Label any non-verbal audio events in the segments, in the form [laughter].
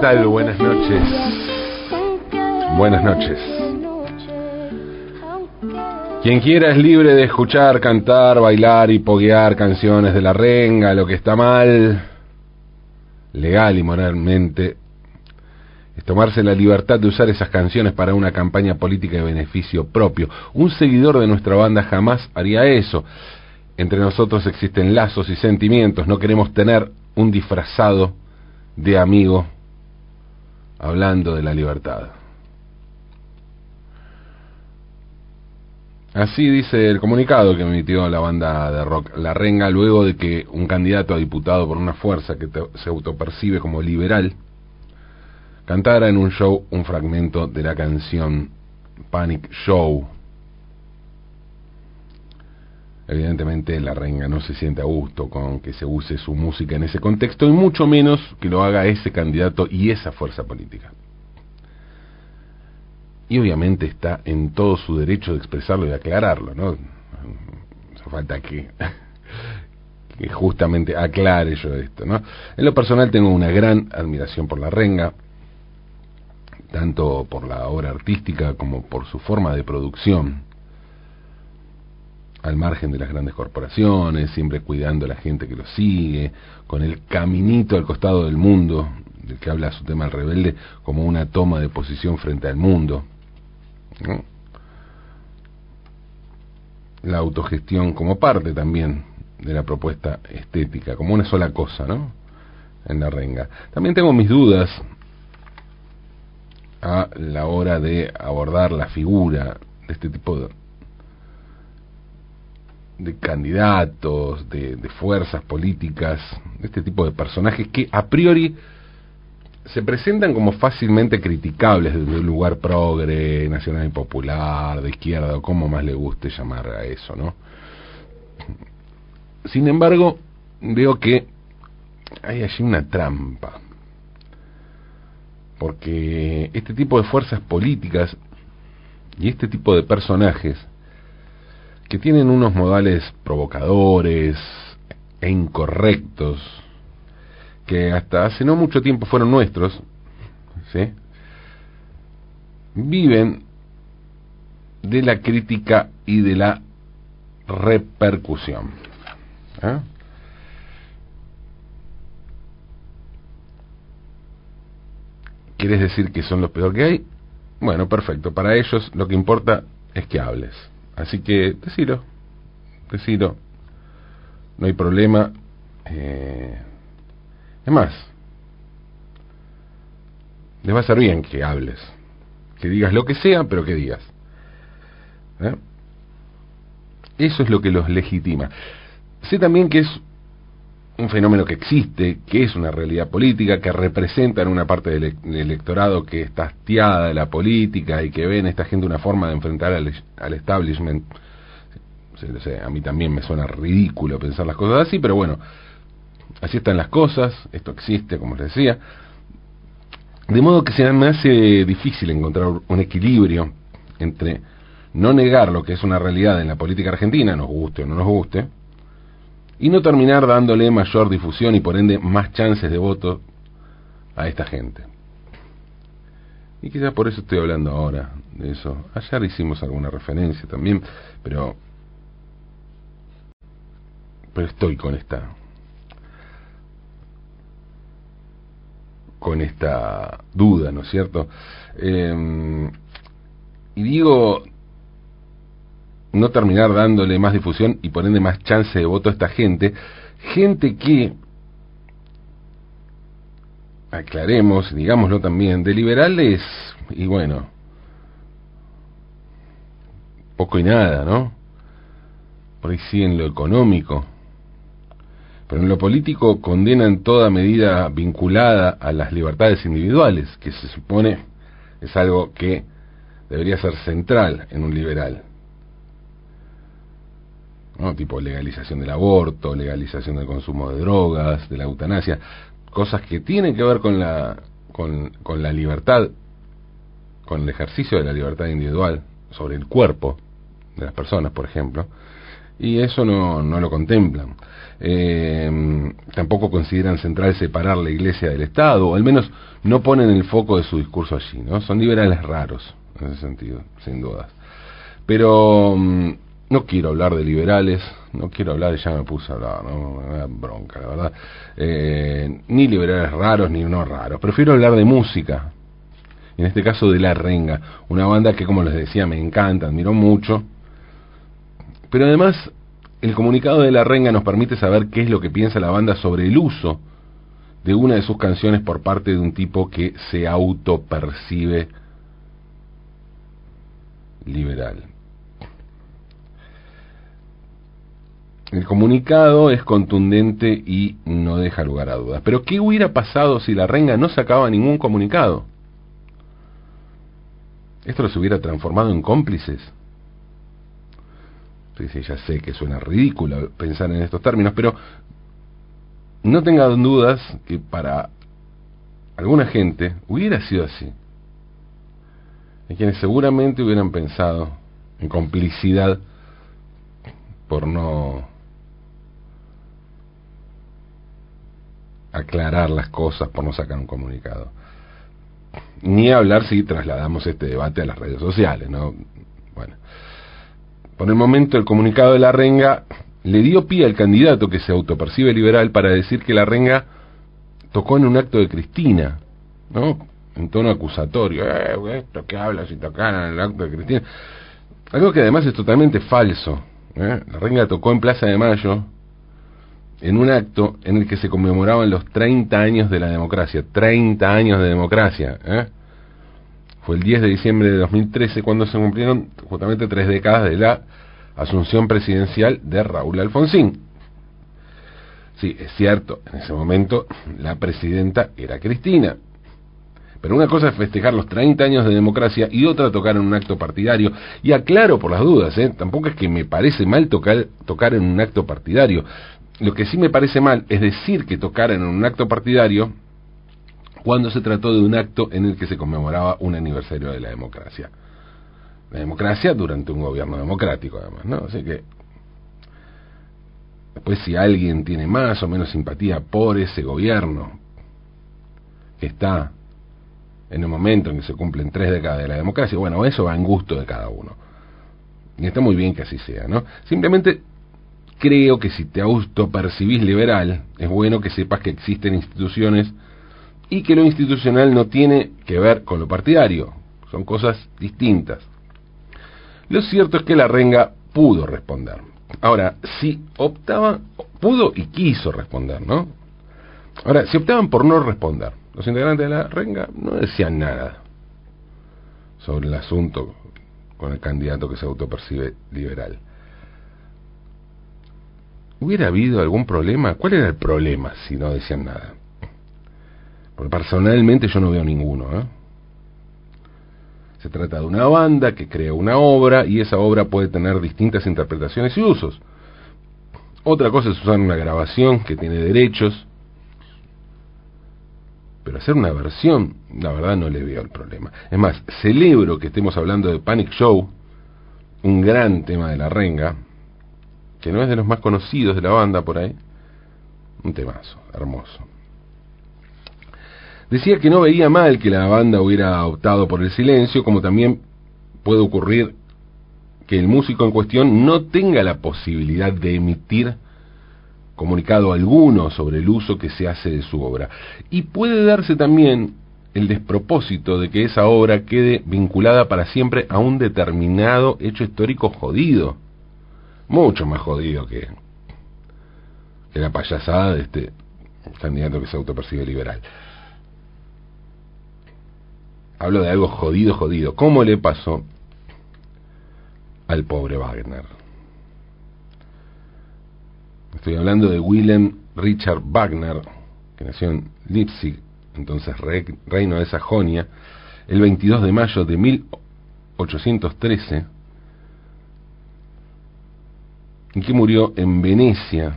tal? Buenas noches. Buenas noches. Quien quiera es libre de escuchar, cantar, bailar y poguear canciones de la renga, lo que está mal, legal y moralmente, es tomarse la libertad de usar esas canciones para una campaña política de beneficio propio. Un seguidor de nuestra banda jamás haría eso. Entre nosotros existen lazos y sentimientos, no queremos tener un disfrazado de amigo hablando de la libertad. Así dice el comunicado que emitió la banda de rock La Renga luego de que un candidato a diputado por una fuerza que se autopercibe como liberal cantara en un show un fragmento de la canción Panic Show. Evidentemente la renga no se siente a gusto con que se use su música en ese contexto y mucho menos que lo haga ese candidato y esa fuerza política. Y obviamente está en todo su derecho de expresarlo y aclararlo, ¿no? Falta que, [laughs] que justamente aclare yo esto, ¿no? En lo personal tengo una gran admiración por la renga, tanto por la obra artística como por su forma de producción, al margen de las grandes corporaciones, siempre cuidando a la gente que lo sigue, con el caminito al costado del mundo, del que habla su tema el rebelde, como una toma de posición frente al mundo. La autogestión como parte también de la propuesta estética, como una sola cosa, ¿no? En la renga. También tengo mis dudas a la hora de abordar la figura de este tipo de, de candidatos, de, fuerzas políticas, de este tipo de personajes que a priori se presentan como fácilmente criticables desde un lugar progre, nacional y popular, de izquierda, o como más le guste llamar a eso, ¿no? Sin embargo, veo que hay allí una trampa porque este tipo de fuerzas políticas y este tipo de personajes que tienen unos modales provocadores e incorrectos que hasta hace no mucho tiempo fueron nuestros, ¿sí? viven de la crítica y de la repercusión. ¿eh? ¿Quieres decir que son los peor que hay? Bueno, perfecto. Para ellos lo que importa es que hables. Así que decilo, decilo. No hay problema. Eh, es más, les va a ser bien que hables. Que digas lo que sea, pero que digas. ¿Eh? Eso es lo que los legitima. Sé también que es un fenómeno que existe, que es una realidad política, que representa en una parte del, electorado que está hastiada de la política y que ve en esta gente una forma de enfrentar al, establishment. a mí también me suena ridículo pensar las cosas así, pero bueno, así están las cosas, esto existe, como les decía. De modo que se me hace difícil encontrar un equilibrio entre no negar lo que es una realidad en la política argentina, nos guste o no nos guste, y no terminar dándole mayor difusión y por ende más chances de voto a esta gente. Y quizás por eso estoy hablando ahora de eso. Ayer hicimos alguna referencia también, pero pero estoy con esta con esta duda, ¿no es cierto? Eh, y digo no terminar dándole más difusión y poniendo más chance de voto a esta gente, gente que, aclaremos, digámoslo también, de liberales, y bueno, poco y nada, ¿no? Por ahí sí en lo económico, pero en lo político condenan toda medida vinculada a las libertades individuales, que se supone es algo que debería ser central en un liberal. ¿No? tipo legalización del aborto, legalización del consumo de drogas, de la eutanasia, cosas que tienen que ver con la, con, con la libertad, con el ejercicio de la libertad individual sobre el cuerpo de las personas, por ejemplo, Y eso no, no lo contemplan. Eh, tampoco consideran central separar la iglesia del Estado, o al menos no ponen el foco de su discurso allí, ¿no? Son liberales raros, en ese sentido, sin dudas. Pero mm, no quiero hablar de liberales, no quiero hablar, ya me puse a hablar, ¿no? Me da bronca, la verdad. Eh, ni liberales raros ni no raros, prefiero hablar de música, en este caso de La Renga, una banda que como les decía me encanta, admiro mucho, pero además el comunicado de La Renga nos permite saber qué es lo que piensa la banda sobre el uso de una de sus canciones por parte de un tipo que se autopercibe liberal. El comunicado es contundente y no deja lugar a dudas. Pero ¿qué hubiera pasado si la renga no sacaba ningún comunicado? ¿Esto los hubiera transformado en cómplices? Sí, ya sé que suena ridículo pensar en estos términos, pero no tengan dudas que para alguna gente hubiera sido así. Hay quienes seguramente hubieran pensado en complicidad por no aclarar las cosas, por no sacar un comunicado. Ni hablar si trasladamos este debate a las redes sociales, ¿no? Bueno, por el momento el comunicado de la renga le dio pie al candidato que se autopercibe liberal para decir que la renga tocó en un acto de Cristina, ¿no? En tono acusatorio, eh, esto que habla si tocaran en el acto de Cristina. Algo que además es totalmente falso. ¿eh? La renga tocó en Plaza de Mayo, en un acto en el que se conmemoraban los 30 años de la democracia, 30 años de democracia. ¿eh? Fue el 10 de diciembre de 2013 cuando se cumplieron justamente tres décadas de la asunción presidencial de Raúl Alfonsín. Sí, es cierto, en ese momento la presidenta era Cristina. Pero una cosa es festejar los 30 años de democracia y otra tocar en un acto partidario. Y aclaro por las dudas, ¿eh? tampoco es que me parece mal tocar, tocar en un acto partidario. Lo que sí me parece mal es decir que tocaran en un acto partidario cuando se trató de un acto en el que se conmemoraba un aniversario de la democracia. La democracia durante un gobierno democrático, además, ¿no? Así que, después si alguien tiene más o menos simpatía por ese gobierno que está en el momento en que se cumplen tres décadas de la democracia, bueno, eso va en gusto de cada uno. Y está muy bien que así sea, ¿no? Simplemente creo que si te autopercibís liberal, es bueno que sepas que existen instituciones y que lo institucional no tiene que ver con lo partidario, son cosas distintas. Lo cierto es que la renga pudo responder. Ahora, si optaba, pudo y quiso responder, ¿no? Ahora, si optaban por no responder, los integrantes de la renga no decían nada sobre el asunto con el candidato que se autopercibe liberal. ¿Hubiera habido algún problema? ¿Cuál era el problema si no decían nada? Porque personalmente yo no veo ninguno. ¿eh? Se trata de una banda que crea una obra y esa obra puede tener distintas interpretaciones y usos. Otra cosa es usar una grabación que tiene derechos, pero hacer una versión, la verdad no le veo el problema. Es más, celebro que estemos hablando de Panic Show, un gran tema de la renga, que no es de los más conocidos de la banda por ahí. Un temazo, hermoso. Decía que no veía mal que la banda hubiera optado por el silencio, como también puede ocurrir que el músico en cuestión no tenga la posibilidad de emitir comunicado alguno sobre el uso que se hace de su obra. Y puede darse también el despropósito de que esa obra quede vinculada para siempre a un determinado hecho histórico jodido mucho más jodido que, la payasada de este candidato que se autopercibe liberal. Hablo de algo jodido, jodido. ¿Cómo le pasó al pobre Wagner? Estoy hablando de Willem Richard Wagner, que nació en Leipzig, entonces reino de Sajonia, el 22 de mayo de 1813 y que murió en Venecia,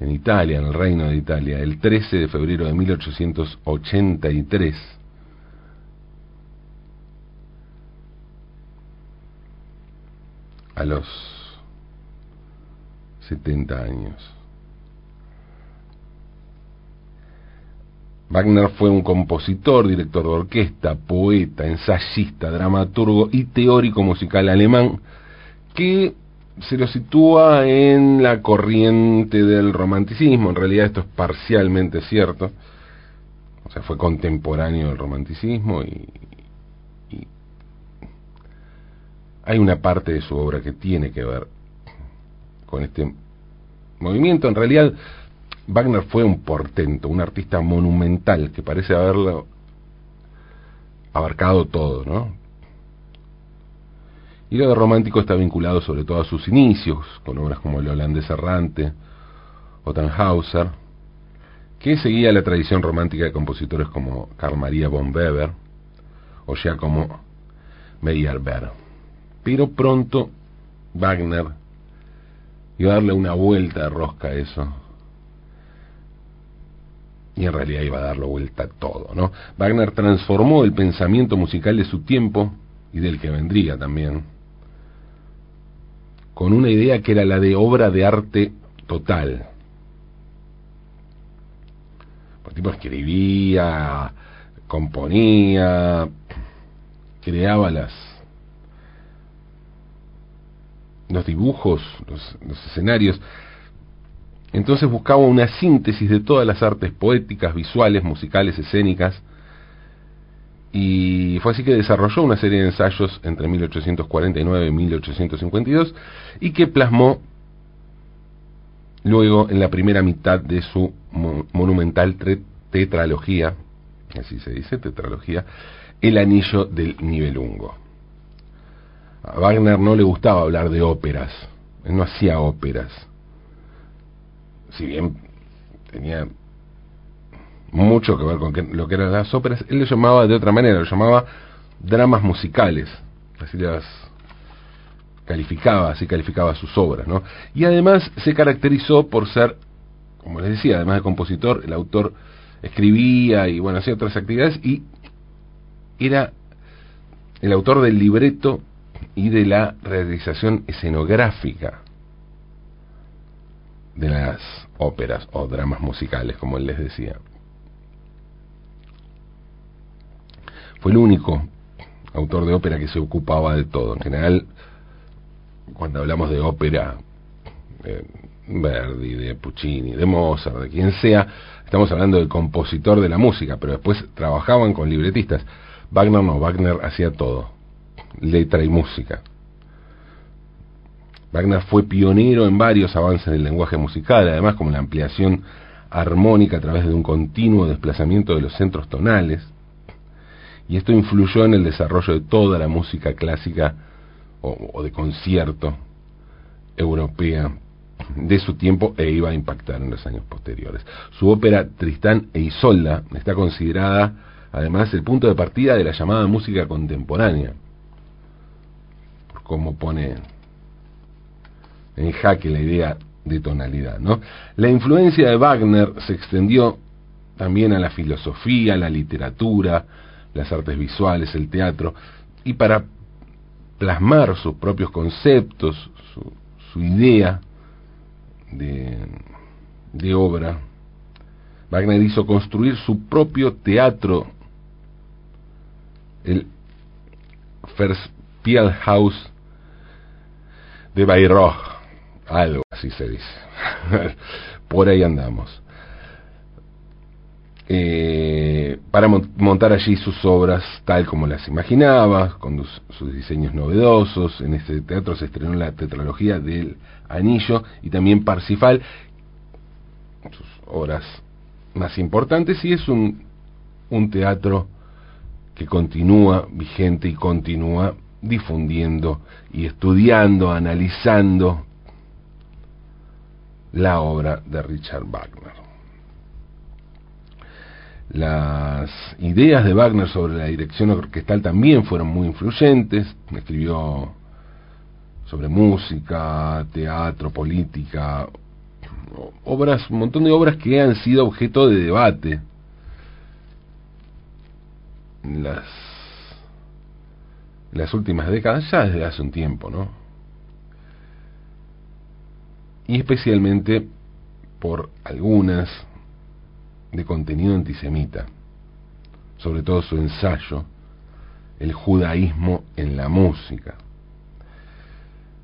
en Italia, en el Reino de Italia, el 13 de febrero de 1883. A los 70 años. Wagner fue un compositor, director de orquesta, poeta, ensayista, dramaturgo y teórico musical alemán que se lo sitúa en la corriente del romanticismo. En realidad esto es parcialmente cierto. O sea, fue contemporáneo del romanticismo y, hay una parte de su obra que tiene que ver con este movimiento. En realidad, Wagner fue un portento, un artista monumental que parece haberlo abarcado todo, ¿no? Y lo romántico está vinculado sobre todo a sus inicios, con obras como El holandés errante o Tannhauser, que seguía la tradición romántica de compositores como Carl Maria von Weber o Giacomo Meyerbeer. Pero pronto Wagner iba a darle una vuelta de rosca a eso. Y en realidad iba a darle vuelta a todo, ¿no? Wagner transformó el pensamiento musical de su tiempo y del que vendría también con una idea que era la de obra de arte total. Escribía, componía, creaba las los dibujos, los escenarios. Entonces buscaba una síntesis de todas las artes poéticas, visuales, musicales, escénicas, y fue así que desarrolló una serie de ensayos entre 1849 y 1852 y que plasmó luego en la primera mitad de su monumental tetralogía, así se dice, tetralogía, El Anillo del Nibelungo. A Wagner no le gustaba hablar de óperas, él no hacía óperas. Si bien tenía mucho que ver con lo que eran las óperas, él lo llamaba de otra manera, lo llamaba dramas musicales, así las calificaba, así calificaba sus obras, ¿no? Y además se caracterizó por ser, como les decía, además de compositor, el autor escribía y bueno, hacía otras actividades y era el autor del libreto y de la realización escenográfica de las óperas o dramas musicales, como él les decía. Fue el único autor de ópera que se ocupaba de todo. En general, cuando hablamos de ópera, de Verdi, de Puccini, de Mozart, de quien sea, estamos hablando del compositor de la música, pero después trabajaban con libretistas. Wagner no, Wagner hacía todo, letra y música. Wagner fue pionero en varios avances del lenguaje musical, además como la ampliación armónica a través de un continuo desplazamiento de los centros tonales, y esto influyó en el desarrollo de toda la música clásica o, de concierto europea de su tiempo e iba a impactar en los años posteriores. Su ópera Tristán e Isolda está considerada además el punto de partida de la llamada música contemporánea, por cómo pone en jaque la idea de tonalidad. ¿no? La influencia de Wagner se extendió también a la filosofía, a la literatura, las artes visuales, el teatro, y para plasmar sus propios conceptos, su, idea de, de obra, Wagner hizo construir su propio teatro, el Verspielhaus de Bayreuth, algo así se dice. [laughs] Por ahí andamos. Eh, para montar allí sus obras tal como las imaginaba, con sus diseños novedosos. En este teatro se estrenó la tetralogía del Anillo y también Parsifal, sus obras más importantes, y es un, un teatro que continúa vigente y continúa difundiendo y estudiando, analizando la obra de Richard Wagner. Las ideas de Wagner sobre la dirección orquestal también fueron muy influyentes. Escribió sobre música, teatro, política, obras, un montón de obras que han sido objeto de debate las, las últimas décadas, ya desde hace un tiempo, ¿no? y especialmente por algunas de contenido antisemita, sobre todo su ensayo, El judaísmo en la música.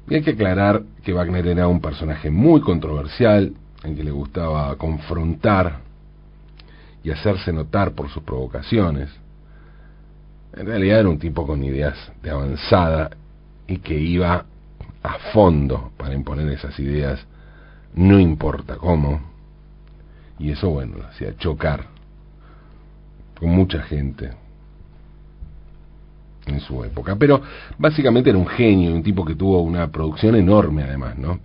Y hay que aclarar que Wagner era un personaje muy controversial, en que le gustaba confrontar y hacerse notar por sus provocaciones. En realidad era un tipo con ideas de avanzada y que iba a fondo para imponer esas ideas, no importa cómo. Y eso, bueno, lo hacía chocar con mucha gente en su época. Pero básicamente era un genio, un tipo que tuvo una producción enorme además, ¿no?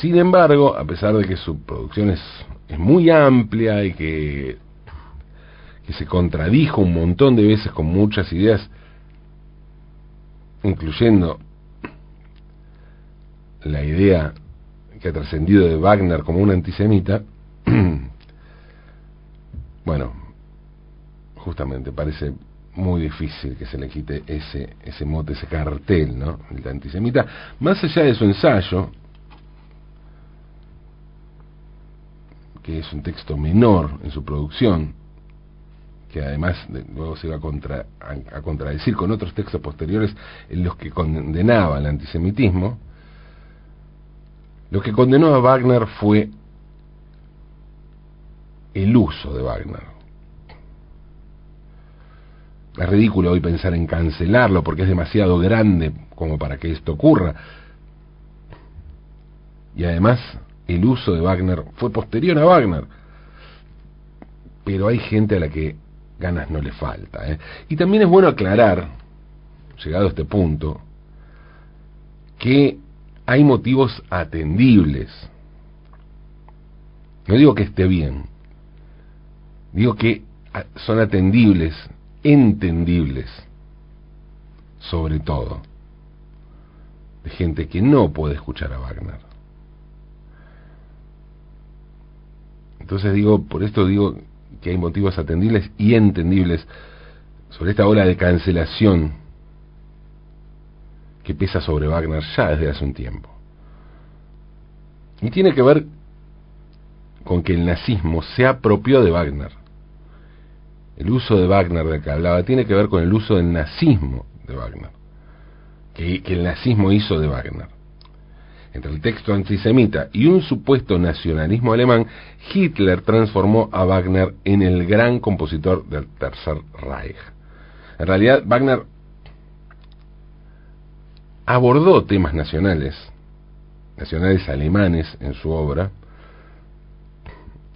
Sin embargo, a pesar de que su producción es, es muy amplia y que, que se contradijo un montón de veces con muchas ideas, incluyendo la idea que ha trascendido de Wagner como un antisemita, [clears throat] bueno, justamente parece muy difícil que se le quite ese, ese mote, ese cartel, ¿no? El antisemita, más allá de su ensayo, que es un texto menor en su producción, que además luego se va a, contra, a, contradecir con otros textos posteriores en los que condenaba el antisemitismo, lo que condenó a Wagner fue el uso de Wagner es ridículo hoy pensar en cancelarlo porque es demasiado grande como para que esto ocurra. Y además, el uso de Wagner fue posterior a Wagner. Pero hay gente a la que ganas no le falta. ¿eh? Y también es bueno aclarar, llegado a este punto, que hay motivos atendibles. No digo que esté bien, digo que son atendibles entendibles, sobre todo, de gente que no puede escuchar a Wagner. Entonces digo, por esto digo que hay motivos atendibles y entendibles sobre esta ola de cancelación que pesa sobre Wagner ya desde hace un tiempo. Y tiene que ver con que el nazismo se apropió de Wagner el uso de Wagner del que hablaba tiene que ver con el uso del nazismo de Wagner, que, el nazismo hizo de Wagner. Entre el texto antisemita y un supuesto nacionalismo alemán, Hitler transformó a Wagner en el gran compositor del Tercer Reich. En realidad, Wagner abordó temas nacionales, nacionales alemanes en su obra,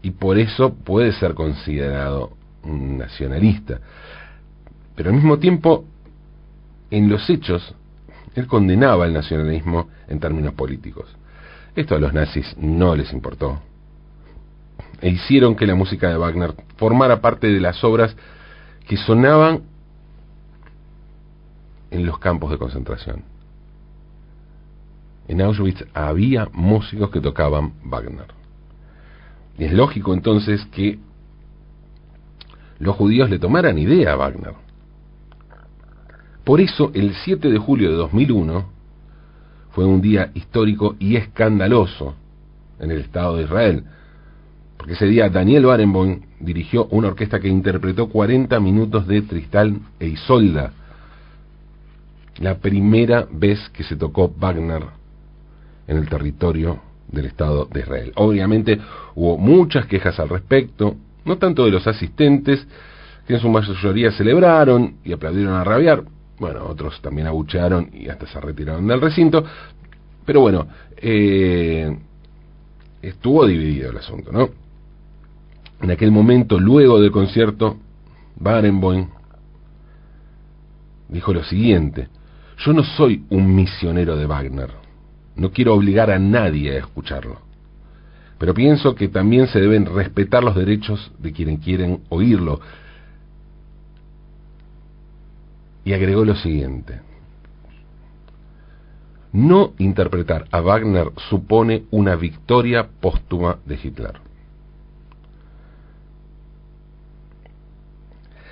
y por eso puede ser considerado un nacionalista. Pero al mismo tiempo, en los hechos, él condenaba el nacionalismo en términos políticos. Esto a los nazis no les importó. E hicieron que la música de Wagner formara parte de las obras que sonaban en los campos de concentración. En Auschwitz había músicos que tocaban Wagner. Y es lógico entonces que los judíos le tomaran idea a Wagner. Por eso, el 7 de julio de 2001 fue un día histórico y escandaloso en el Estado de Israel, porque ese día Daniel Barenboim dirigió una orquesta que interpretó 40 minutos de Tristán e Isolda, la primera vez que se tocó Wagner en el territorio del Estado de Israel. Obviamente hubo muchas quejas al respecto, no tanto de los asistentes, que en su mayoría celebraron y aplaudieron a rabiar, bueno, otros también abuchearon y hasta se retiraron del recinto, pero bueno, eh, estuvo dividido el asunto, ¿no? En aquel momento, luego del concierto, Barenboim dijo lo siguiente, yo no soy un misionero de Wagner, no quiero obligar a nadie a escucharlo pero pienso que también se deben respetar los derechos de quienes quieren oírlo. Y agregó lo siguiente. No interpretar a Wagner supone una victoria póstuma de Hitler.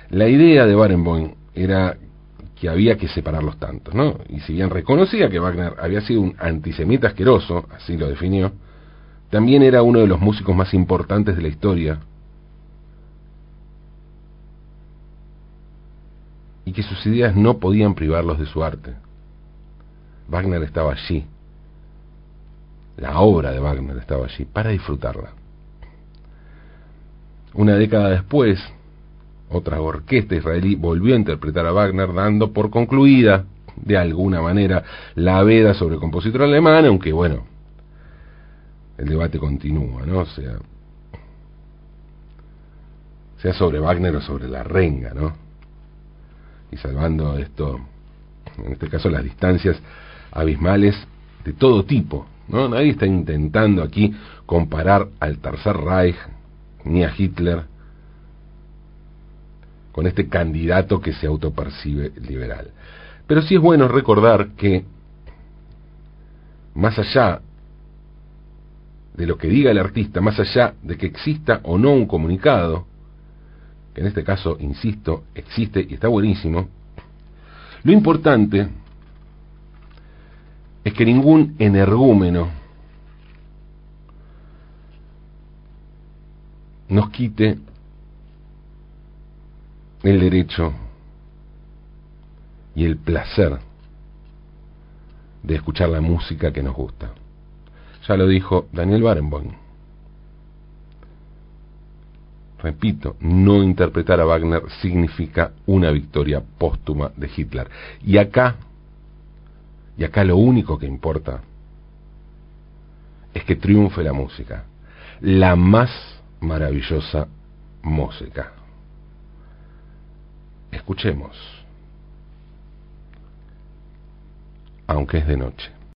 La idea de Barenboim era que había que separarlos tantos, ¿no? Y si bien reconocía que Wagner había sido un antisemita asqueroso, así lo definió, también era uno de los músicos más importantes de la historia y que sus ideas no podían privarlos de su arte. Wagner estaba allí, la obra de Wagner estaba allí para disfrutarla. Una década después, otra orquesta israelí volvió a interpretar a Wagner dando por concluida, de alguna manera, la veda sobre el compositor alemán, aunque bueno, el debate continúa, ¿no? O sea, sea sobre Wagner o sobre la renga, ¿no? Y salvando esto, en este caso las distancias abismales de todo tipo, ¿no? Nadie está intentando aquí comparar al Tercer Reich ni a Hitler con este candidato que se autopercibe liberal. Pero sí es bueno recordar que, más allá de lo que diga el artista, más allá de que exista o no un comunicado, que en este caso, insisto, existe y está buenísimo, lo importante es que ningún energúmeno nos quite el derecho y el placer de escuchar la música que nos gusta. Ya lo dijo Daniel Barenboim. Repito, no interpretar a Wagner significa una victoria póstuma de Hitler. Y acá, y acá lo único que importa es que triunfe la música, la más maravillosa música. Escuchemos, aunque es de noche.